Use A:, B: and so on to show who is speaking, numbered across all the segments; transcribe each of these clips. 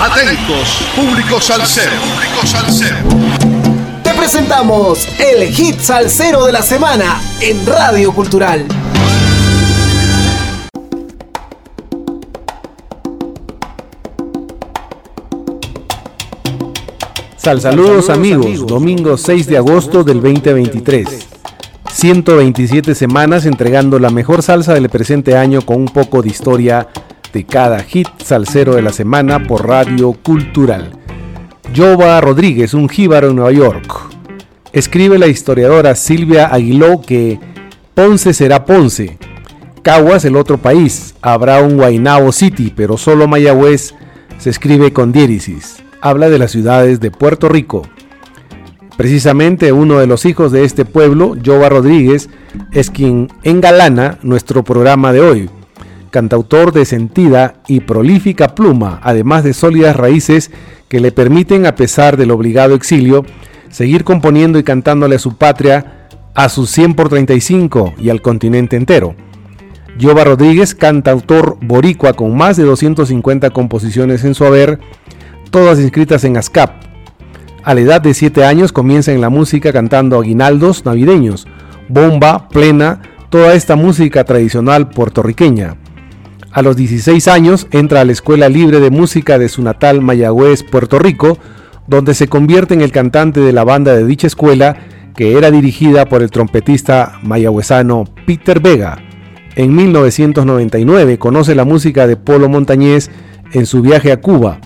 A: Atentos, público salsero. Público salsero.
B: Te presentamos el hit salsero de la semana en Radio Cultural.
C: Sal saludos amigos, domingo 6 de agosto del 2023. 127 semanas entregando la mejor salsa del presente año con un poco de historia de cada hit salsero de la semana por Radio Cultural. Jova Rodríguez, un jíbaro en Nueva York. Escribe la historiadora Silvia Aguiló que Ponce será Ponce, Caguas el otro país, habrá un Guaynabo City, pero solo Mayagüez se escribe con diéresis. Habla de las ciudades de Puerto Rico. Precisamente uno de los hijos de este pueblo, Jova Rodríguez, es quien engalana nuestro programa de hoy cantautor de sentida y prolífica pluma, además de sólidas raíces que le permiten, a pesar del obligado exilio, seguir componiendo y cantándole a su patria, a sus 100 por 35 y al continente entero. Yoba Rodríguez, cantautor boricua con más de 250 composiciones en su haber, todas inscritas en ASCAP. A la edad de 7 años comienza en la música cantando aguinaldos navideños, bomba, plena, toda esta música tradicional puertorriqueña. A los 16 años entra a la Escuela Libre de Música de su natal Mayagüez, Puerto Rico, donde se convierte en el cantante de la banda de dicha escuela, que era dirigida por el trompetista mayagüezano Peter Vega. En 1999 conoce la música de Polo Montañés en su viaje a Cuba.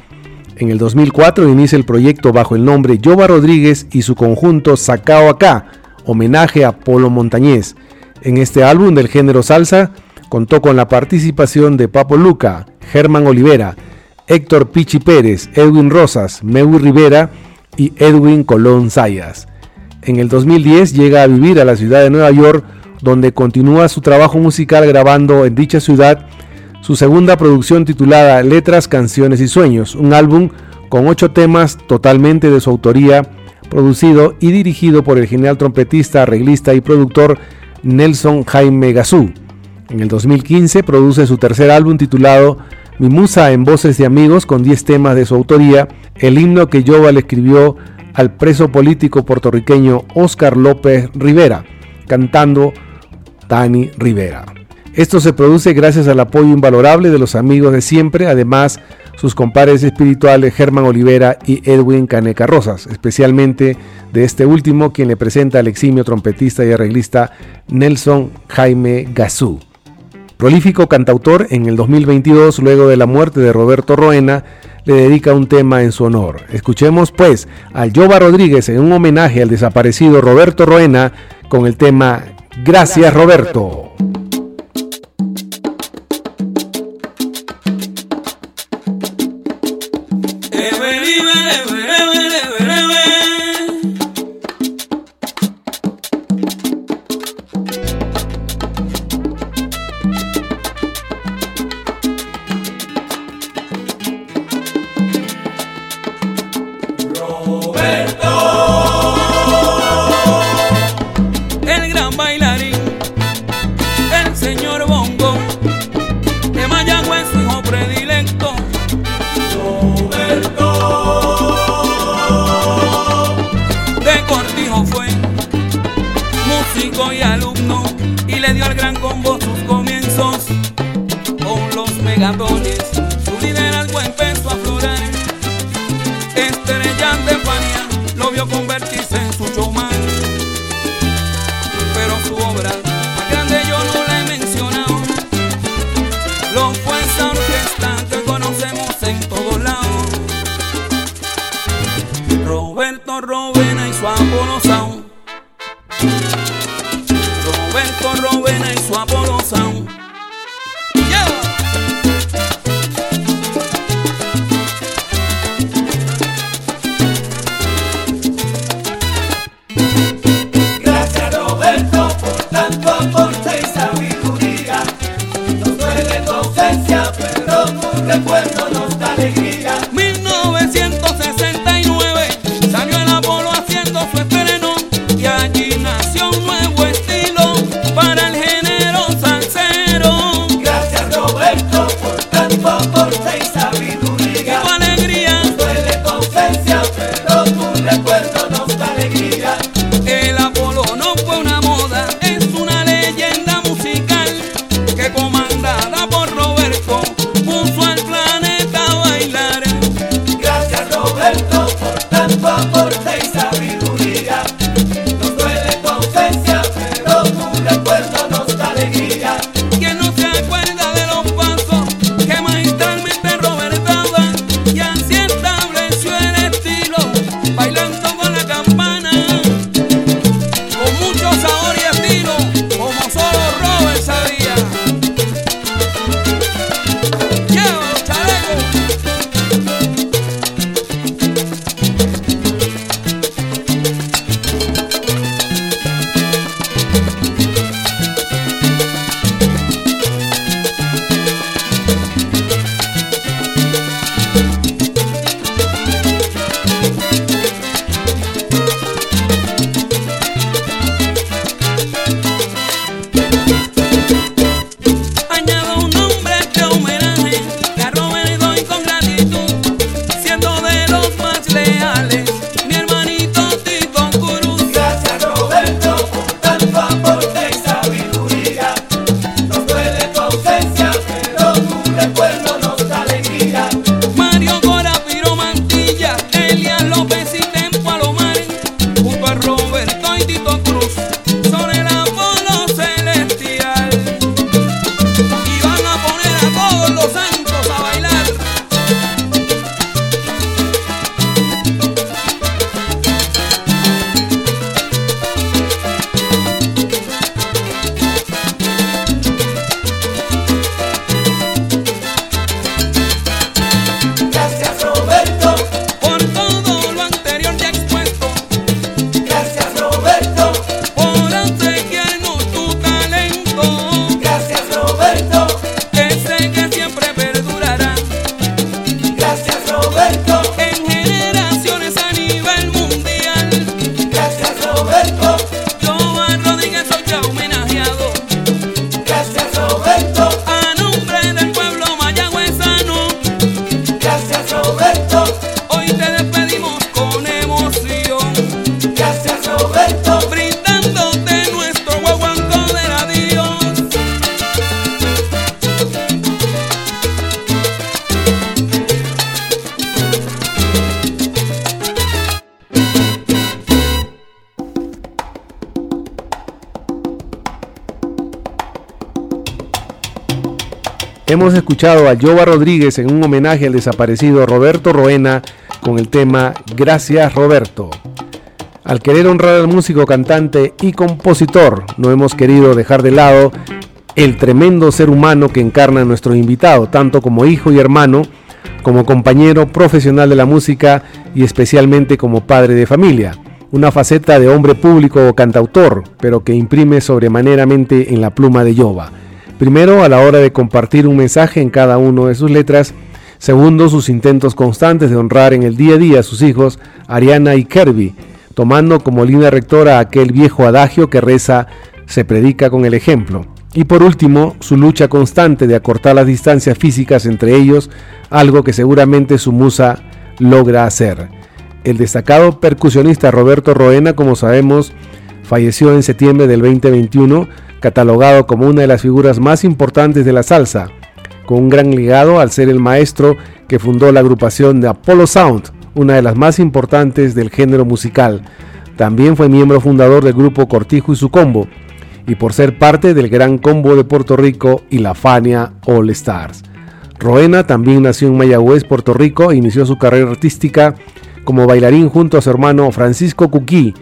C: En el 2004 inicia el proyecto bajo el nombre Jova Rodríguez y su conjunto Sacao Acá, homenaje a Polo Montañés. En este álbum del género salsa Contó con la participación de Papo Luca, Germán Olivera, Héctor Pichi Pérez, Edwin Rosas, Mewi Rivera y Edwin Colón Sayas. En el 2010 llega a vivir a la ciudad de Nueva York, donde continúa su trabajo musical grabando en dicha ciudad su segunda producción titulada Letras, Canciones y Sueños, un álbum con ocho temas totalmente de su autoría, producido y dirigido por el genial trompetista, arreglista y productor Nelson Jaime Gazú. En el 2015 produce su tercer álbum titulado Mi Musa en Voces de Amigos con 10 temas de su autoría, el himno que Yoba le escribió al preso político puertorriqueño Oscar López Rivera, cantando Dani Rivera. Esto se produce gracias al apoyo invalorable de los amigos de siempre, además sus compares espirituales Germán Olivera y Edwin Caneca Rosas, especialmente de este último quien le presenta al eximio trompetista y arreglista Nelson Jaime Gazú. Prolífico cantautor, en el 2022, luego de la muerte de Roberto Roena, le dedica un tema en su honor. Escuchemos pues al Jova Rodríguez en un homenaje al desaparecido Roberto Roena con el tema Gracias Roberto.
D: Roberto por tanto aporte y sabiduría.
E: Tu alegría recuerdo
C: Hemos escuchado a Jova Rodríguez en un homenaje al desaparecido Roberto Roena con el tema Gracias Roberto. Al querer honrar al músico, cantante y compositor, no hemos querido dejar de lado el tremendo ser humano que encarna nuestro invitado, tanto como hijo y hermano, como compañero profesional de la música y especialmente como padre de familia. Una faceta de hombre público o cantautor, pero que imprime sobremaneramente en la pluma de Yoba. Primero, a la hora de compartir un mensaje en cada uno de sus letras. Segundo, sus intentos constantes de honrar en el día a día a sus hijos, Ariana y Kirby, tomando como línea rectora aquel viejo adagio que reza se predica con el ejemplo. Y por último, su lucha constante de acortar las distancias físicas entre ellos, algo que seguramente su musa logra hacer. El destacado percusionista Roberto Roena, como sabemos, falleció en septiembre del 2021 catalogado como una de las figuras más importantes de la salsa, con un gran legado al ser el maestro que fundó la agrupación de Apollo Sound, una de las más importantes del género musical. También fue miembro fundador del grupo Cortijo y su combo, y por ser parte del Gran Combo de Puerto Rico y la Fania All Stars. Roena también nació en Mayagüez, Puerto Rico, e inició su carrera artística como bailarín junto a su hermano Francisco Cuquí,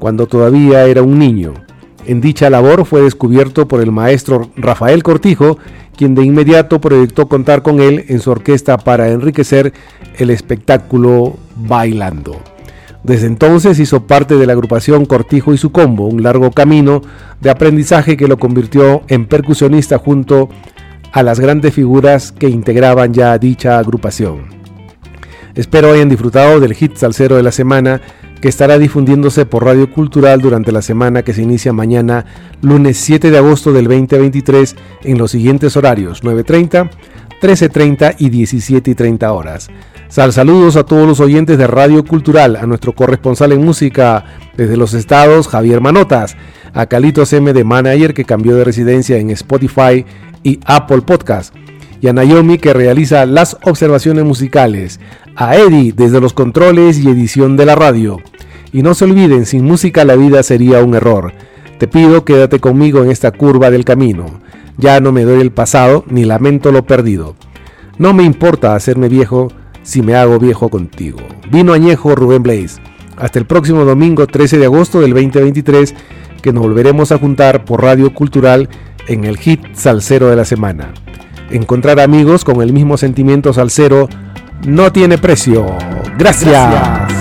C: cuando todavía era un niño. En dicha labor fue descubierto por el maestro Rafael Cortijo, quien de inmediato proyectó contar con él en su orquesta para enriquecer el espectáculo bailando. Desde entonces hizo parte de la agrupación Cortijo y su combo, un largo camino de aprendizaje que lo convirtió en percusionista junto a las grandes figuras que integraban ya dicha agrupación. Espero hayan disfrutado del hit salsero de la semana que estará difundiéndose por Radio Cultural durante la semana que se inicia mañana, lunes 7 de agosto del 2023, en los siguientes horarios 9.30, 13.30 y 17.30 horas. Sal saludos a todos los oyentes de Radio Cultural, a nuestro corresponsal en música desde los estados, Javier Manotas, a Calitos M de Manager que cambió de residencia en Spotify y Apple Podcast, y a Naomi que realiza las observaciones musicales, a Eddie desde los controles y edición de la radio. Y no se olviden, sin música la vida sería un error. Te pido quédate conmigo en esta curva del camino. Ya no me doy el pasado ni lamento lo perdido. No me importa hacerme viejo si me hago viejo contigo. Vino añejo Rubén Blaze. Hasta el próximo domingo 13 de agosto del 2023 que nos volveremos a juntar por Radio Cultural en el hit salsero de la semana. Encontrar amigos con el mismo sentimiento salsero no tiene precio. Gracias.